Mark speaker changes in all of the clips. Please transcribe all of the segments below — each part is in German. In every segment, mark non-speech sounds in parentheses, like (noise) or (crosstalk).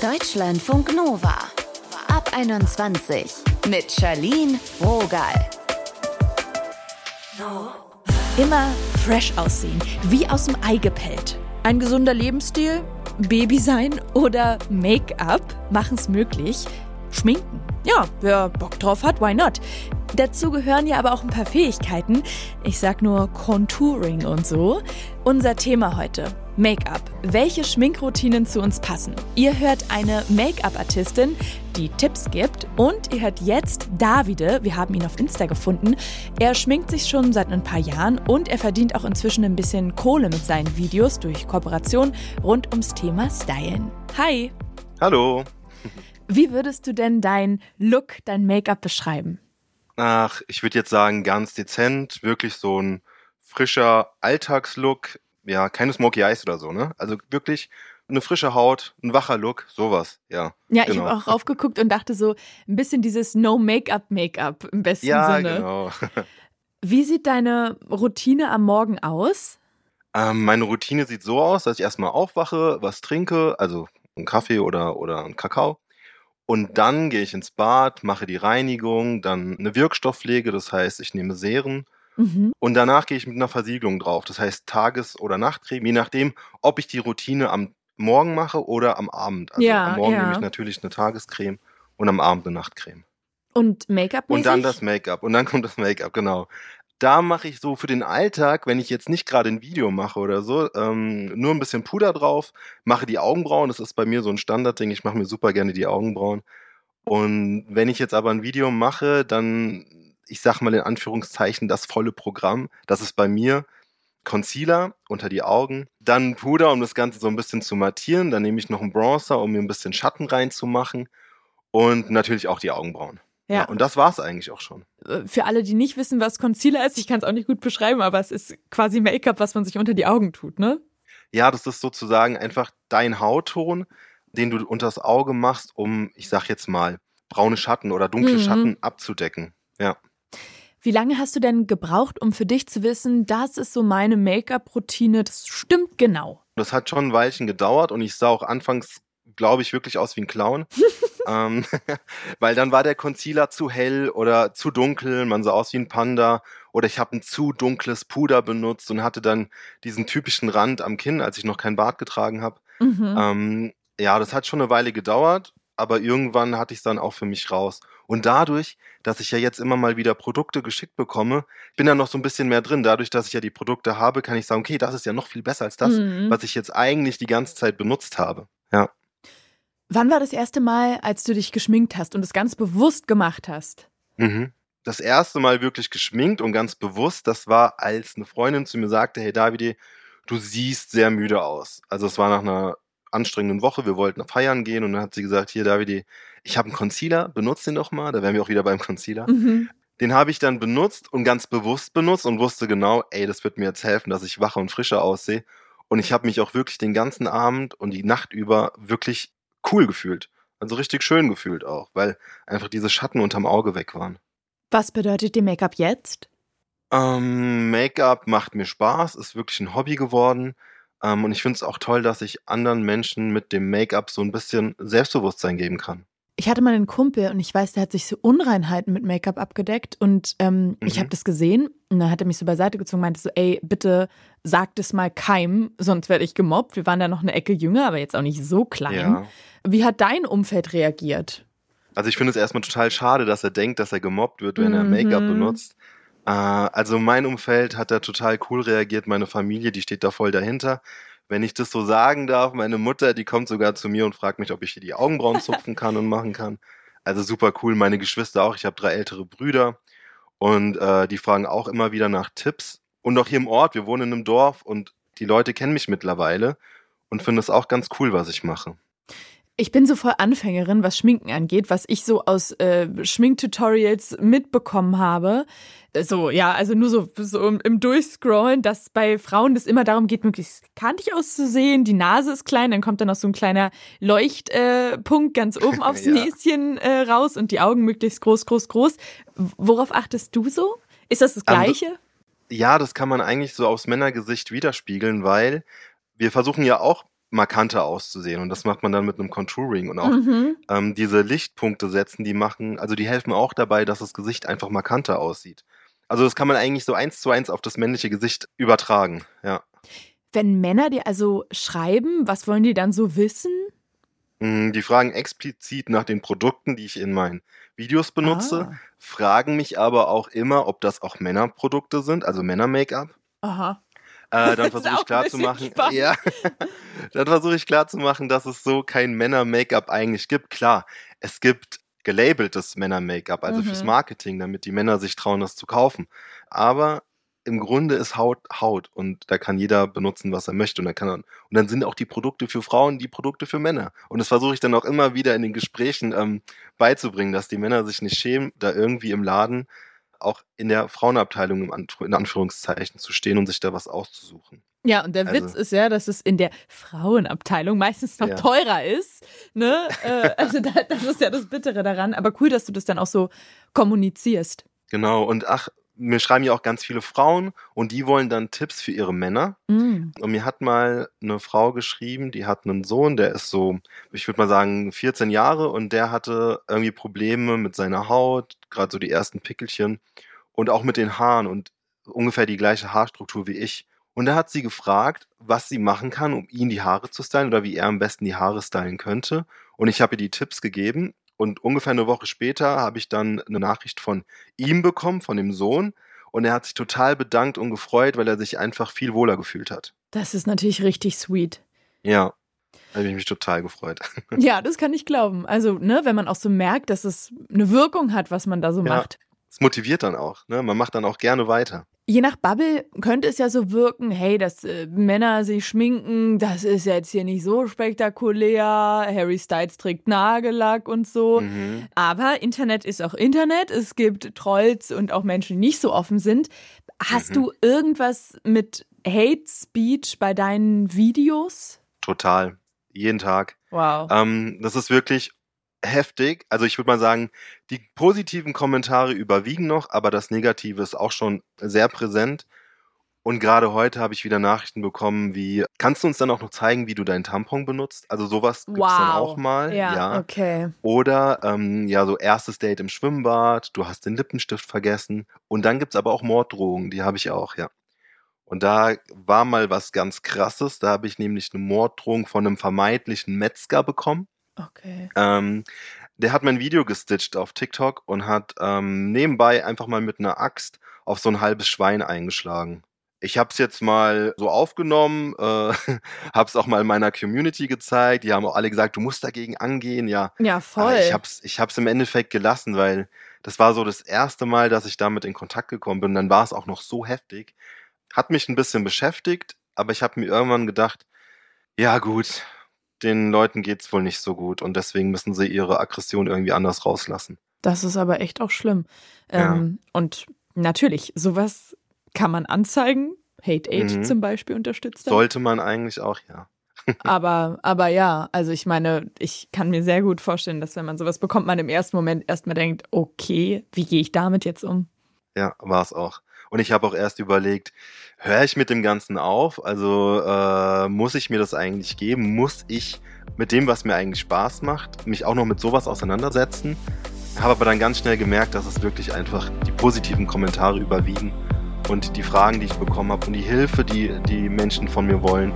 Speaker 1: Deutschlandfunk Nova. Ab 21 mit Charlene Rogal.
Speaker 2: Immer fresh aussehen, wie aus dem Ei gepellt. Ein gesunder Lebensstil, Baby sein oder Make-up machen es möglich. Schminken. Ja, wer Bock drauf hat, why not? Dazu gehören ja aber auch ein paar Fähigkeiten. Ich sag nur Contouring und so. Unser Thema heute. Make-up. Welche Schminkroutinen zu uns passen? Ihr hört eine Make-up-Artistin, die Tipps gibt und ihr hört jetzt Davide. Wir haben ihn auf Insta gefunden. Er schminkt sich schon seit ein paar Jahren und er verdient auch inzwischen ein bisschen Kohle mit seinen Videos durch Kooperation rund ums Thema Stylen. Hi.
Speaker 3: Hallo.
Speaker 2: Wie würdest du denn dein Look, dein Make-up beschreiben?
Speaker 3: Ach, ich würde jetzt sagen, ganz dezent, wirklich so ein frischer Alltagslook. Ja, keine Smoky Eyes oder so, ne? Also wirklich eine frische Haut, ein wacher Look, sowas, ja.
Speaker 2: Ja, genau. ich habe auch raufgeguckt und dachte so, ein bisschen dieses No-Make-up-Make-up im besten
Speaker 3: ja,
Speaker 2: Sinne.
Speaker 3: Ja, genau. (laughs)
Speaker 2: Wie sieht deine Routine am Morgen aus?
Speaker 3: Ähm, meine Routine sieht so aus, dass ich erstmal aufwache, was trinke, also einen Kaffee oder, oder einen Kakao. Und dann gehe ich ins Bad, mache die Reinigung, dann eine Wirkstoffpflege, das heißt, ich nehme Serien. Mhm. Und danach gehe ich mit einer Versiegelung drauf, das heißt Tages- oder Nachtcreme, je nachdem, ob ich die Routine am Morgen mache oder am Abend. Also
Speaker 2: ja,
Speaker 3: am Morgen
Speaker 2: ja.
Speaker 3: nehme ich natürlich eine Tagescreme und am Abend eine Nachtcreme.
Speaker 2: Und Make-up?
Speaker 3: Und dann das Make-up. Und dann kommt das Make-up, genau da mache ich so für den Alltag, wenn ich jetzt nicht gerade ein Video mache oder so, ähm, nur ein bisschen Puder drauf, mache die Augenbrauen. Das ist bei mir so ein Standardding. Ich mache mir super gerne die Augenbrauen. Und wenn ich jetzt aber ein Video mache, dann, ich sag mal in Anführungszeichen, das volle Programm. Das ist bei mir Concealer unter die Augen, dann Puder, um das Ganze so ein bisschen zu mattieren. Dann nehme ich noch einen Bronzer, um mir ein bisschen Schatten reinzumachen. Und natürlich auch die Augenbrauen. Ja. ja. und das war es eigentlich auch schon.
Speaker 2: Äh, für alle, die nicht wissen, was Concealer ist, ich kann es auch nicht gut beschreiben, aber es ist quasi Make-up, was man sich unter die Augen tut, ne?
Speaker 3: Ja, das ist sozusagen einfach dein Hautton, den du unters Auge machst, um, ich sag jetzt mal, braune Schatten oder dunkle mhm. Schatten abzudecken. Ja.
Speaker 2: Wie lange hast du denn gebraucht, um für dich zu wissen, das ist so meine Make-up-Routine, das stimmt genau?
Speaker 3: Das hat schon ein Weilchen gedauert und ich sah auch anfangs, glaube ich, wirklich aus wie ein Clown. (laughs) ähm, (laughs) weil dann war der Concealer zu hell oder zu dunkel, man sah aus wie ein Panda oder ich habe ein zu dunkles Puder benutzt und hatte dann diesen typischen Rand am Kinn, als ich noch kein Bart getragen habe. Mhm. Ähm, ja, das hat schon eine Weile gedauert, aber irgendwann hatte ich es dann auch für mich raus. Und dadurch, dass ich ja jetzt immer mal wieder Produkte geschickt bekomme, bin da noch so ein bisschen mehr drin. Dadurch, dass ich ja die Produkte habe, kann ich sagen, okay, das ist ja noch viel besser als das, mhm. was ich jetzt eigentlich die ganze Zeit benutzt habe. Ja.
Speaker 2: Wann war das erste Mal, als du dich geschminkt hast und es ganz bewusst gemacht hast?
Speaker 3: Mhm. Das erste Mal wirklich geschminkt und ganz bewusst, das war, als eine Freundin zu mir sagte, hey Davide, du siehst sehr müde aus. Also es war nach einer anstrengenden Woche, wir wollten feiern gehen und dann hat sie gesagt, hier Davide, ich habe einen Concealer, benutze den doch mal, da wären wir auch wieder beim Concealer. Mhm. Den habe ich dann benutzt und ganz bewusst benutzt und wusste genau, ey, das wird mir jetzt helfen, dass ich wacher und frischer aussehe. Und ich habe mich auch wirklich den ganzen Abend und die Nacht über wirklich cool gefühlt. Also richtig schön gefühlt auch, weil einfach diese Schatten unterm Auge weg waren.
Speaker 2: Was bedeutet dir Make-up jetzt?
Speaker 3: Ähm, Make-up macht mir Spaß, ist wirklich ein Hobby geworden. Ähm, und ich finde es auch toll, dass ich anderen Menschen mit dem Make-up so ein bisschen Selbstbewusstsein geben kann.
Speaker 2: Ich hatte mal einen Kumpel und ich weiß, der hat sich so Unreinheiten mit Make-up abgedeckt und ähm, mhm. ich habe das gesehen und dann hat er mich so beiseite gezogen und meinte so, ey, bitte sag das mal keinem, sonst werde ich gemobbt. Wir waren da noch eine Ecke jünger, aber jetzt auch nicht so klein. Ja. Wie hat dein Umfeld reagiert?
Speaker 3: Also ich finde es erstmal total schade, dass er denkt, dass er gemobbt wird, wenn mhm. er Make-up benutzt. Äh, also mein Umfeld hat da total cool reagiert, meine Familie, die steht da voll dahinter wenn ich das so sagen darf, meine Mutter, die kommt sogar zu mir und fragt mich, ob ich hier die Augenbrauen (laughs) zupfen kann und machen kann. Also super cool. Meine Geschwister auch. Ich habe drei ältere Brüder und äh, die fragen auch immer wieder nach Tipps. Und auch hier im Ort, wir wohnen in einem Dorf und die Leute kennen mich mittlerweile und finden es auch ganz cool, was ich mache.
Speaker 2: Ich bin so voll Anfängerin, was Schminken angeht, was ich so aus äh, Schminktutorials mitbekommen habe. So, ja, also nur so, so im Durchscrollen, dass bei Frauen das immer darum geht, möglichst kantig auszusehen. Die Nase ist klein, dann kommt dann noch so ein kleiner Leuchtpunkt äh, ganz (laughs) oben aufs ja. Näschen äh, raus und die Augen möglichst groß, groß, groß. Worauf achtest du so? Ist das das ähm, Gleiche? Um,
Speaker 3: ja, das kann man eigentlich so aufs Männergesicht widerspiegeln, weil wir versuchen ja auch markanter auszusehen. Und das macht man dann mit einem Contouring und auch
Speaker 2: Mhm.
Speaker 3: ähm, diese Lichtpunkte setzen, die machen, also die helfen auch dabei, dass das Gesicht einfach markanter aussieht. Also das kann man eigentlich so eins zu eins auf das männliche Gesicht übertragen, ja.
Speaker 2: Wenn Männer dir also schreiben, was wollen die dann so wissen?
Speaker 3: Mm, Die fragen explizit nach den Produkten, die ich in meinen Videos benutze,
Speaker 2: Ah.
Speaker 3: fragen mich aber auch immer, ob das auch Männerprodukte sind, also Männer-Make-up.
Speaker 2: Aha.
Speaker 3: Äh, (laughs) (laughs) dann versuche ich
Speaker 2: ein
Speaker 3: klar zu
Speaker 2: bisschen
Speaker 3: machen,
Speaker 2: spannend.
Speaker 3: ja, dann versuche ich klar zu machen, dass es so kein Männer-Make-up eigentlich gibt. Klar, es gibt gelabeltes Männer-Make-up, also fürs
Speaker 2: Mhm.
Speaker 3: Marketing, damit die Männer sich trauen, das zu kaufen. Aber im Grunde ist Haut Haut und da kann jeder benutzen, was er möchte und dann kann er, und dann sind auch die Produkte für Frauen die Produkte für Männer. Und das versuche ich dann auch immer wieder in den Gesprächen ähm, beizubringen, dass die Männer sich nicht schämen, da irgendwie im Laden auch in der Frauenabteilung im Anf- in Anführungszeichen zu stehen und sich da was auszusuchen.
Speaker 2: Ja, und der
Speaker 3: Also-
Speaker 2: Witz ist ja, dass es in der Frauenabteilung meistens noch
Speaker 3: Ja.
Speaker 2: teurer ist. Ne? Äh, also da, das ist ja das Bittere daran. Aber cool, dass du das dann auch so kommunizierst.
Speaker 3: Genau, und ach, mir schreiben ja auch ganz viele Frauen und die wollen dann Tipps für ihre Männer.
Speaker 2: Mm.
Speaker 3: Und mir hat mal eine Frau geschrieben, die hat einen Sohn, der ist so, ich würde mal sagen, 14 Jahre und der hatte irgendwie Probleme mit seiner Haut, gerade so die ersten Pickelchen und auch mit den Haaren und ungefähr die gleiche Haarstruktur wie ich. Und da hat sie gefragt, was sie machen kann, um ihn die Haare zu stylen oder wie er am besten die Haare stylen könnte. Und ich habe ihr die Tipps gegeben. Und ungefähr eine Woche später habe ich dann eine Nachricht von ihm bekommen, von dem Sohn. Und er hat sich total bedankt und gefreut, weil er sich einfach viel wohler gefühlt hat.
Speaker 2: Das ist natürlich richtig sweet.
Speaker 3: Ja, da habe ich mich total gefreut. (laughs)
Speaker 2: Ja, das kann ich glauben. Also, ne, wenn man auch so merkt, dass es eine Wirkung hat, was man da so
Speaker 3: Ja.
Speaker 2: macht.
Speaker 3: Es motiviert dann auch. Ne? Man macht dann auch gerne weiter.
Speaker 2: Je nach Bubble könnte es ja so wirken, hey, dass äh, Männer sich schminken, das ist jetzt hier nicht so spektakulär. Harry Styles trägt Nagellack und so.
Speaker 3: Mhm.
Speaker 2: Aber Internet ist auch Internet. Es gibt Trolls und auch Menschen, die nicht so offen sind. Hast
Speaker 3: Mhm.
Speaker 2: du irgendwas mit Hate Speech bei deinen Videos?
Speaker 3: Total. Jeden Tag.
Speaker 2: Wow.
Speaker 3: Ähm, das ist wirklich heftig. Also ich würde mal sagen, die positiven Kommentare überwiegen noch, aber das Negative ist auch schon sehr präsent. Und gerade heute habe ich wieder Nachrichten bekommen, wie, kannst du uns dann auch noch zeigen, wie du deinen Tampon benutzt? Also sowas gibt's dann auch mal.
Speaker 2: Ja, okay.
Speaker 3: Oder ähm, ja, so erstes Date im Schwimmbad, du hast den Lippenstift vergessen. Und dann gibt's aber auch Morddrohungen, die habe ich auch, ja. Und da war mal was ganz krasses. Da habe ich nämlich eine Morddrohung von einem vermeintlichen Metzger bekommen.
Speaker 2: Okay.
Speaker 3: Ähm, der hat mein Video gestitcht auf TikTok und hat ähm, nebenbei einfach mal mit einer Axt auf so ein halbes Schwein eingeschlagen. Ich habe es jetzt mal so aufgenommen, äh, (laughs) habe es auch mal in meiner Community gezeigt. Die haben auch alle gesagt, du musst dagegen angehen. Ja,
Speaker 2: Ja, voll.
Speaker 3: aber ich hab's, ich hab's im Endeffekt gelassen, weil das war so das erste Mal, dass ich damit in Kontakt gekommen bin. Dann war es auch noch so heftig. Hat mich ein bisschen beschäftigt, aber ich habe mir irgendwann gedacht, ja gut, den Leuten geht's wohl nicht so gut und deswegen müssen sie ihre Aggression irgendwie anders rauslassen.
Speaker 2: Das ist aber echt auch schlimm.
Speaker 3: Ja.
Speaker 2: Ähm, und natürlich, sowas kann man anzeigen. Hate Aid
Speaker 3: Mhm.
Speaker 2: zum Beispiel unterstützt das.
Speaker 3: Sollte man eigentlich auch, ja. (laughs)
Speaker 2: Aber, aber ja, also ich meine, ich kann mir sehr gut vorstellen, dass wenn man sowas bekommt, man im ersten Moment erstmal denkt, okay, wie gehe ich damit jetzt um?
Speaker 3: Ja, war es auch. Und ich habe auch erst überlegt, höre ich mit dem Ganzen auf? Also äh, muss ich mir das eigentlich geben? Muss ich mit dem, was mir eigentlich Spaß macht, mich auch noch mit sowas auseinandersetzen? Habe aber dann ganz schnell gemerkt, dass es wirklich einfach die positiven Kommentare überwiegen und die Fragen, die ich bekommen habe und die Hilfe, die die Menschen von mir wollen,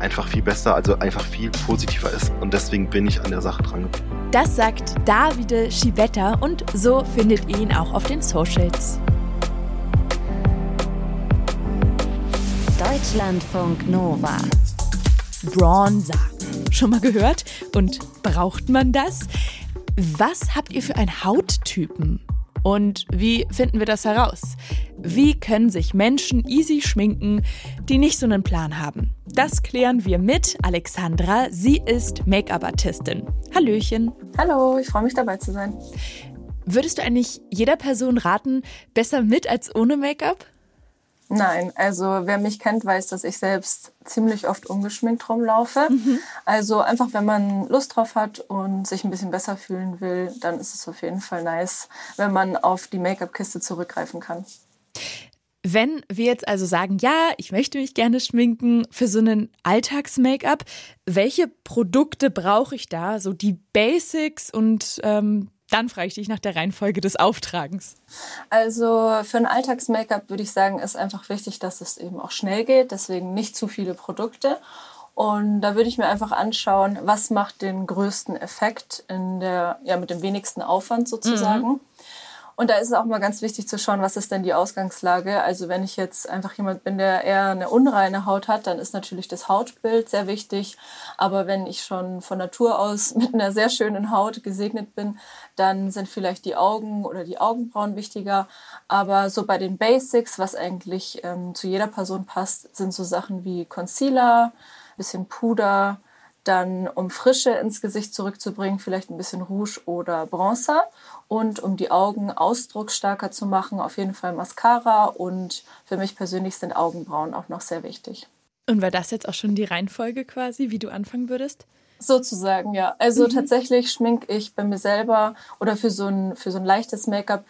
Speaker 3: einfach viel besser, also einfach viel positiver ist. Und deswegen bin ich an der Sache dran.
Speaker 2: Das sagt Davide Schivetta und so findet ihr ihn auch auf den Socials.
Speaker 1: Deutschlandfunk Nova.
Speaker 2: Bronzer. Schon mal gehört? Und braucht man das? Was habt ihr für einen Hauttypen? Und wie finden wir das heraus? Wie können sich Menschen easy schminken, die nicht so einen Plan haben? Das klären wir mit Alexandra. Sie ist Make-up-Artistin. Hallöchen.
Speaker 4: Hallo, ich freue mich dabei zu sein.
Speaker 2: Würdest du eigentlich jeder Person raten, besser mit als ohne Make-up?
Speaker 4: Nein, also wer mich kennt, weiß, dass ich selbst ziemlich oft ungeschminkt rumlaufe. Also einfach, wenn man Lust drauf hat und sich ein bisschen besser fühlen will, dann ist es auf jeden Fall nice, wenn man auf die Make-up-Kiste zurückgreifen kann.
Speaker 2: Wenn wir jetzt also sagen, ja, ich möchte mich gerne schminken für so einen Alltags-Make-up, welche Produkte brauche ich da? So die Basics und ähm, dann frage ich dich nach der Reihenfolge des Auftragens.
Speaker 4: Also für ein Alltags-Make-up würde ich sagen, ist einfach wichtig, dass es eben auch schnell geht. Deswegen nicht zu viele Produkte. Und da würde ich mir einfach anschauen, was macht den größten Effekt in der, ja, mit dem wenigsten Aufwand sozusagen. Mhm. Und da ist es auch mal ganz wichtig zu schauen, was ist denn die Ausgangslage. Also wenn ich jetzt einfach jemand bin, der eher eine unreine Haut hat, dann ist natürlich das Hautbild sehr wichtig. Aber wenn ich schon von Natur aus (laughs) mit einer sehr schönen Haut gesegnet bin, dann sind vielleicht die Augen oder die Augenbrauen wichtiger. Aber so bei den Basics, was eigentlich ähm, zu jeder Person passt, sind so Sachen wie Concealer, bisschen Puder, dann um Frische ins Gesicht zurückzubringen, vielleicht ein bisschen Rouge oder Bronzer und um die Augen ausdrucksstarker zu machen, auf jeden Fall Mascara und für mich persönlich sind Augenbrauen auch noch sehr wichtig.
Speaker 2: Und war das jetzt auch schon die Reihenfolge quasi, wie du anfangen würdest?
Speaker 4: Sozusagen, ja. Also mhm. tatsächlich schminke ich bei mir selber oder für so ein, für so ein leichtes Make-up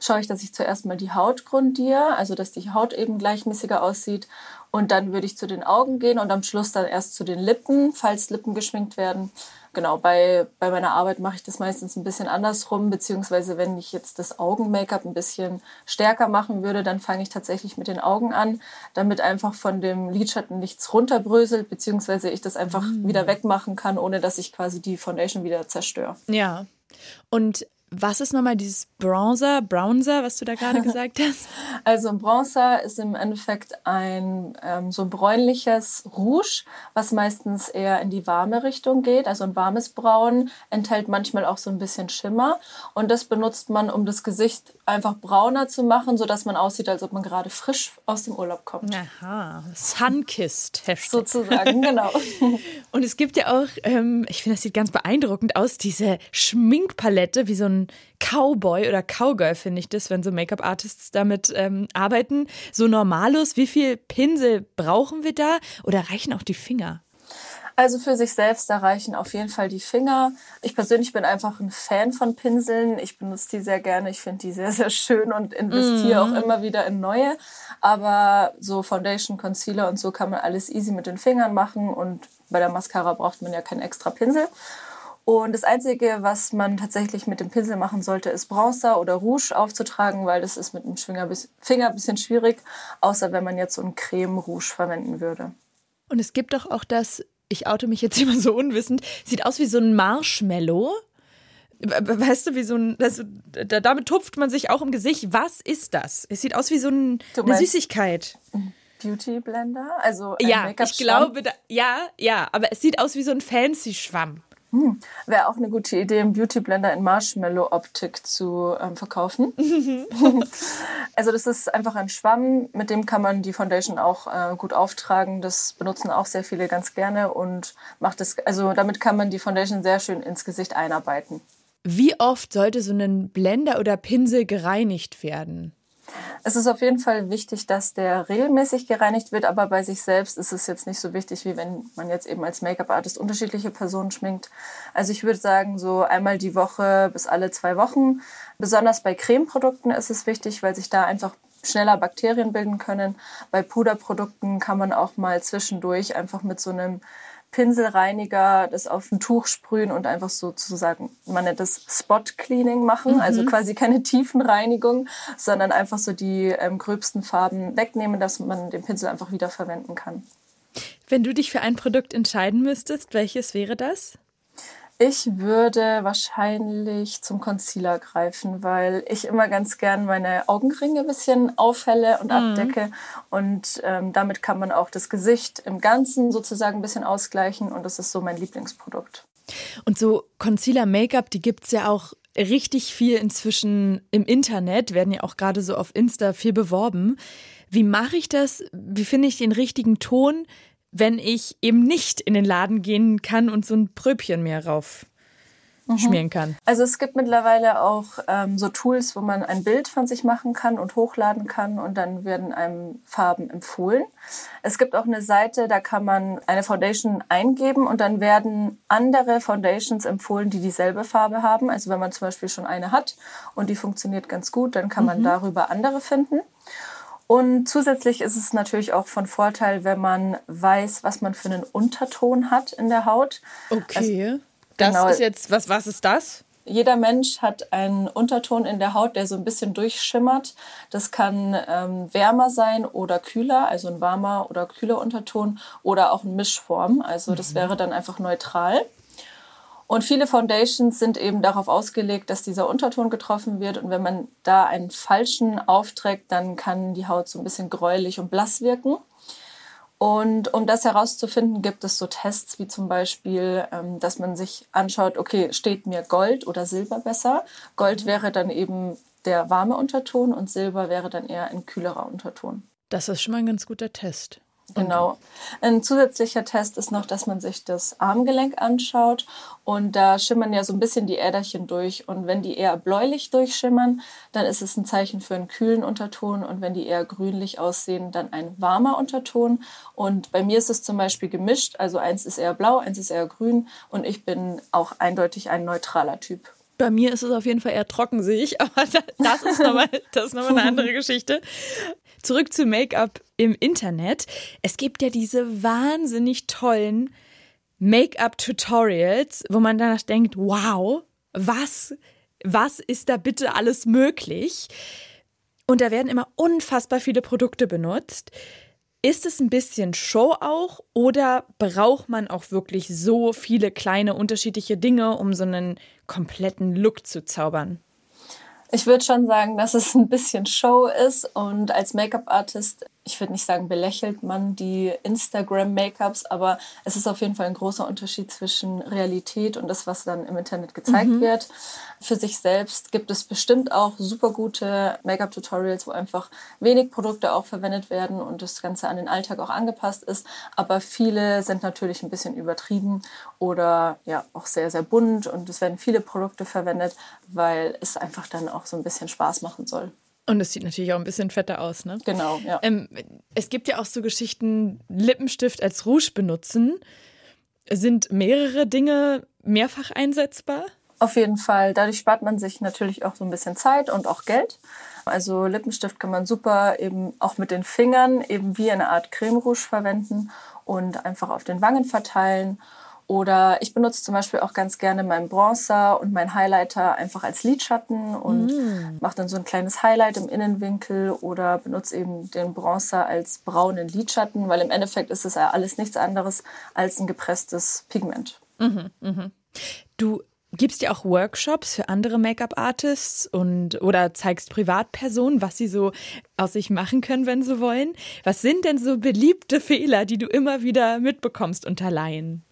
Speaker 4: schaue ich, dass ich zuerst mal die Haut grundiere, also dass die Haut eben gleichmäßiger aussieht. Und dann würde ich zu den Augen gehen und am Schluss dann erst zu den Lippen, falls Lippen geschminkt werden. Genau, bei, bei meiner Arbeit mache ich das meistens ein bisschen andersrum, beziehungsweise wenn ich jetzt das Augen-Make-up ein bisschen stärker machen würde, dann fange ich tatsächlich mit den Augen an, damit einfach von dem Lidschatten nichts runterbröselt, beziehungsweise ich das einfach mhm. wieder wegmachen kann, ohne dass ich quasi die Foundation wieder zerstöre.
Speaker 2: Ja. Und was ist nochmal dieses Bronzer, Bronzer, was du da gerade (laughs) gesagt hast?
Speaker 4: Also ein Bronzer ist im Endeffekt ein ähm, so bräunliches Rouge, was meistens eher in die warme Richtung geht. Also ein warmes Braun enthält manchmal auch so ein bisschen Schimmer und das benutzt man, um das Gesicht einfach brauner zu machen, sodass man aussieht, als ob man gerade frisch aus dem Urlaub kommt.
Speaker 2: Aha, Sunkissed.
Speaker 4: Sozusagen, genau. (laughs)
Speaker 2: und es gibt ja auch, ähm, ich finde, das sieht ganz beeindruckend aus, diese Schminkpalette, wie so ein Cowboy oder Cowgirl, finde ich das, wenn so Make-up-Artists damit ähm, arbeiten. So normalos, wie viel Pinsel brauchen wir da oder reichen auch die Finger?
Speaker 4: Also für sich selbst, da reichen auf jeden Fall die Finger. Ich persönlich bin einfach ein Fan von Pinseln. Ich benutze die sehr gerne. Ich finde die sehr, sehr schön und investiere mm. auch immer wieder in neue. Aber so Foundation, Concealer und so kann man alles easy mit den Fingern machen. Und bei der Mascara braucht man ja keinen extra Pinsel. Und das Einzige, was man tatsächlich mit dem Pinsel machen sollte, ist Bronzer oder Rouge aufzutragen, weil das ist mit dem Finger ein bisschen schwierig, außer wenn man jetzt so ein Creme Rouge verwenden würde.
Speaker 2: Und es gibt doch auch das, ich oute mich jetzt (laughs) immer so unwissend, sieht aus wie so ein Marshmallow. Weißt du, wie so ein, das, damit tupft man sich auch im Gesicht. Was ist das? Es sieht aus wie so ein, eine Süßigkeit.
Speaker 4: Beauty Blender? Also
Speaker 2: ja, ich glaube, da, ja, ja, aber es sieht aus wie so ein fancy Schwamm.
Speaker 4: Hm. Wäre auch eine gute Idee, einen Beauty Blender in Marshmallow-Optik zu ähm, verkaufen. (laughs) (laughs) also das ist einfach ein Schwamm, mit dem kann man die Foundation auch äh, gut auftragen. Das benutzen auch sehr viele ganz gerne und macht es, also damit kann man die Foundation sehr schön ins Gesicht einarbeiten.
Speaker 2: Wie oft sollte so ein Blender oder Pinsel gereinigt werden?
Speaker 4: Es ist auf jeden Fall wichtig, dass der regelmäßig gereinigt wird, aber bei sich selbst ist es jetzt nicht so wichtig, wie wenn man jetzt eben als Make-up-Artist unterschiedliche Personen schminkt. Also ich würde sagen, so einmal die Woche bis alle zwei Wochen. Besonders bei Cremeprodukten ist es wichtig, weil sich da einfach schneller Bakterien bilden können. Bei Puderprodukten kann man auch mal zwischendurch einfach mit so einem Pinselreiniger das auf ein Tuch sprühen und einfach sozusagen, man nennt das Spot Cleaning machen, also mhm. also quasi keine Tiefenreinigung, sondern einfach so die ähm, gröbsten Farben wegnehmen, dass man den Pinsel einfach wieder verwenden kann.
Speaker 2: Wenn du dich für ein Produkt entscheiden müsstest, welches wäre das?
Speaker 4: Ich würde wahrscheinlich zum Concealer greifen, weil ich immer ganz gern meine Augenringe ein bisschen aufhelle und mhm. abdecke. Und ähm, damit kann man auch das Gesicht im Ganzen sozusagen ein bisschen ausgleichen. Und das ist so mein Lieblingsprodukt.
Speaker 2: Und so Concealer-Make-up, die gibt es ja auch richtig viel inzwischen im Internet, werden ja auch gerade so auf Insta viel beworben. Wie mache ich das? Wie finde ich den richtigen Ton? Wenn ich eben nicht in den Laden gehen kann und so ein Pröbchen mehr rauf mhm. schmieren kann.
Speaker 4: Also es gibt mittlerweile auch ähm, so Tools, wo man ein Bild von sich machen kann und hochladen kann und dann werden einem Farben empfohlen. Es gibt auch eine Seite, da kann man eine Foundation eingeben und dann werden andere Foundations empfohlen, die dieselbe Farbe haben. Also wenn man zum Beispiel schon eine hat und die funktioniert ganz gut, dann kann man mhm. darüber andere finden. Und zusätzlich ist es natürlich auch von Vorteil, wenn man weiß, was man für einen Unterton hat in der Haut.
Speaker 2: Okay. Also, das genau, ist jetzt, was, was ist das?
Speaker 4: Jeder Mensch hat einen Unterton in der Haut, der so ein bisschen durchschimmert. Das kann ähm, wärmer sein oder kühler, also ein warmer oder kühler Unterton oder auch eine Mischform. Also das mhm. wäre dann einfach neutral. Und viele Foundations sind eben darauf ausgelegt, dass dieser Unterton getroffen wird. Und wenn man da einen falschen aufträgt, dann kann die Haut so ein bisschen gräulich und blass wirken. Und um das herauszufinden, gibt es so Tests wie zum Beispiel, ähm, dass man sich anschaut, okay, steht mir Gold oder Silber besser? Gold wäre dann eben der warme Unterton und Silber wäre dann eher ein kühlerer Unterton.
Speaker 2: Das ist schon mal ein ganz guter Test.
Speaker 4: Genau. Ein zusätzlicher Test ist noch, dass man sich das Armgelenk anschaut und da schimmern ja so ein bisschen die Äderchen durch und wenn die eher bläulich durchschimmern, dann ist es ein Zeichen für einen kühlen Unterton und wenn die eher grünlich aussehen, dann ein warmer Unterton und bei mir ist es zum Beispiel gemischt, also eins ist eher blau, eins ist eher grün und ich bin auch eindeutig ein neutraler Typ.
Speaker 2: Bei mir ist es auf jeden Fall eher trocken, sehe ich, (laughs) aber das ist nochmal noch eine andere (laughs) Geschichte. Zurück zu Make-up im Internet. Es gibt ja diese wahnsinnig tollen Make-up-Tutorials, wo man danach denkt, wow, was, was ist da bitte alles möglich? Und da werden immer unfassbar viele Produkte benutzt. Ist es ein bisschen Show auch oder braucht man auch wirklich so viele kleine unterschiedliche Dinge, um so einen kompletten Look zu zaubern?
Speaker 4: Ich würde schon sagen, dass es ein bisschen Show ist und als Make-up-Artist ich würde nicht sagen, belächelt man die Instagram-Make-ups, aber es ist auf jeden Fall ein großer Unterschied zwischen Realität und das, was dann im Internet gezeigt mhm. wird. Für sich selbst gibt es bestimmt auch super gute Make-up-Tutorials, wo einfach wenig Produkte auch verwendet werden und das Ganze an den Alltag auch angepasst ist. Aber viele sind natürlich ein bisschen übertrieben oder ja auch sehr, sehr bunt und es werden viele Produkte verwendet, weil es einfach dann auch so ein bisschen Spaß machen soll.
Speaker 2: Und es sieht natürlich auch ein bisschen fetter aus, ne?
Speaker 4: Genau, ja.
Speaker 2: Ähm, es gibt ja auch so Geschichten, Lippenstift als Rouge benutzen. Sind mehrere Dinge mehrfach einsetzbar?
Speaker 4: Auf jeden Fall. Dadurch spart man sich natürlich auch so ein bisschen Zeit und auch Geld. Also Lippenstift kann man super eben auch mit den Fingern eben wie eine Art Creme Rouge verwenden und einfach auf den Wangen verteilen. Oder ich benutze zum Beispiel auch ganz gerne meinen Bronzer und meinen Highlighter einfach als Lidschatten und mm. mache dann so ein kleines Highlight im Innenwinkel oder benutze eben den Bronzer als braunen Lidschatten, weil im Endeffekt ist es ja alles nichts anderes als ein gepresstes Pigment.
Speaker 2: Mhm, mh. Du gibst ja auch Workshops für andere Make-up-Artists und oder zeigst Privatpersonen, was sie so aus sich machen können, wenn sie wollen. Was sind denn so beliebte Fehler, die du immer wieder mitbekommst unter Laien?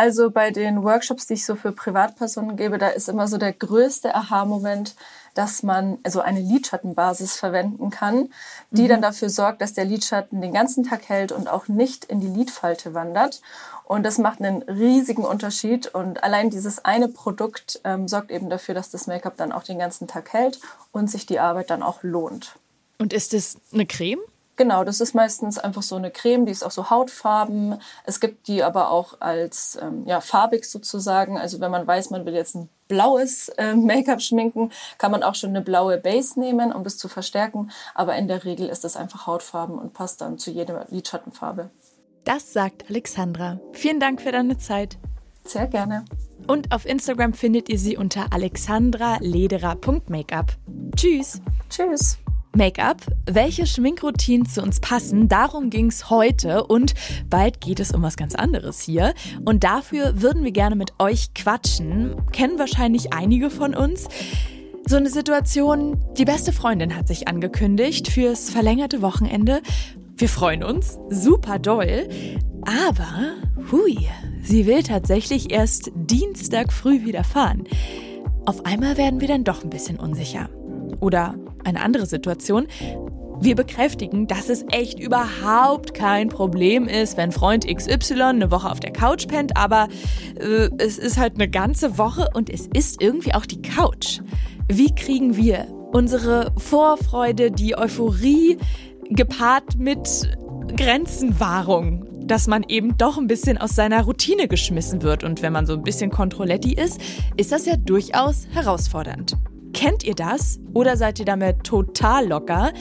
Speaker 4: Also bei den Workshops, die ich so für Privatpersonen gebe, da ist immer so der größte Aha-Moment, dass man also eine Lidschattenbasis verwenden kann, die mhm. dann dafür sorgt, dass der Lidschatten den ganzen Tag hält und auch nicht in die Lidfalte wandert. Und das macht einen riesigen Unterschied. Und allein dieses eine Produkt ähm, sorgt eben dafür, dass das Make-up dann auch den ganzen Tag hält und sich die Arbeit dann auch lohnt.
Speaker 2: Und ist es eine Creme?
Speaker 4: Genau, das ist meistens einfach so eine Creme, die ist auch so hautfarben. Es gibt die aber auch als ähm, ja, farbig sozusagen. Also wenn man weiß, man will jetzt ein blaues äh, Make-up schminken, kann man auch schon eine blaue Base nehmen, um das zu verstärken. Aber in der Regel ist das einfach hautfarben und passt dann zu jeder Lidschattenfarbe.
Speaker 2: Das sagt Alexandra. Vielen Dank für deine Zeit.
Speaker 4: Sehr gerne.
Speaker 2: Und auf Instagram findet ihr sie unter alexandralederer.makeup. Tschüss.
Speaker 4: Tschüss.
Speaker 2: Make-up, welche Schminkroutinen zu uns passen, darum ging es heute und bald geht es um was ganz anderes hier. Und dafür würden wir gerne mit euch quatschen. Kennen wahrscheinlich einige von uns. So eine Situation, die beste Freundin hat sich angekündigt fürs verlängerte Wochenende. Wir freuen uns, super doll. Aber, hui, sie will tatsächlich erst Dienstag früh wieder fahren. Auf einmal werden wir dann doch ein bisschen unsicher. Oder eine andere Situation. Wir bekräftigen, dass es echt überhaupt kein Problem ist, wenn Freund XY eine Woche auf der Couch pennt, aber äh, es ist halt eine ganze Woche und es ist irgendwie auch die Couch. Wie kriegen wir unsere Vorfreude, die Euphorie gepaart mit Grenzenwahrung dass man eben doch ein bisschen aus seiner Routine geschmissen wird. Und wenn man so ein bisschen Kontrolletti ist, ist das ja durchaus herausfordernd. Kennt ihr das? Oder seid ihr damit total locker?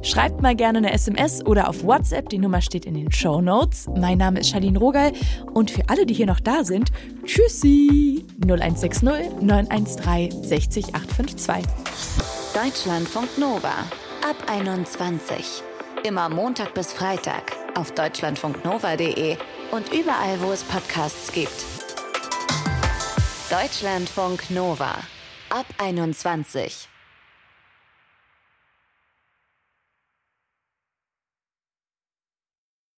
Speaker 2: Schreibt mal gerne eine SMS oder auf WhatsApp. Die Nummer steht in den Show Notes. Mein Name ist Charlene Rogal. Und für alle, die hier noch da sind, tschüssi! 0160 913 60 852.
Speaker 1: Deutschlandfunk Nova. Ab 21. Immer Montag bis Freitag auf deutschlandfunknova.de und überall, wo es Podcasts gibt. Deutschlandfunk Nova. Ab 21.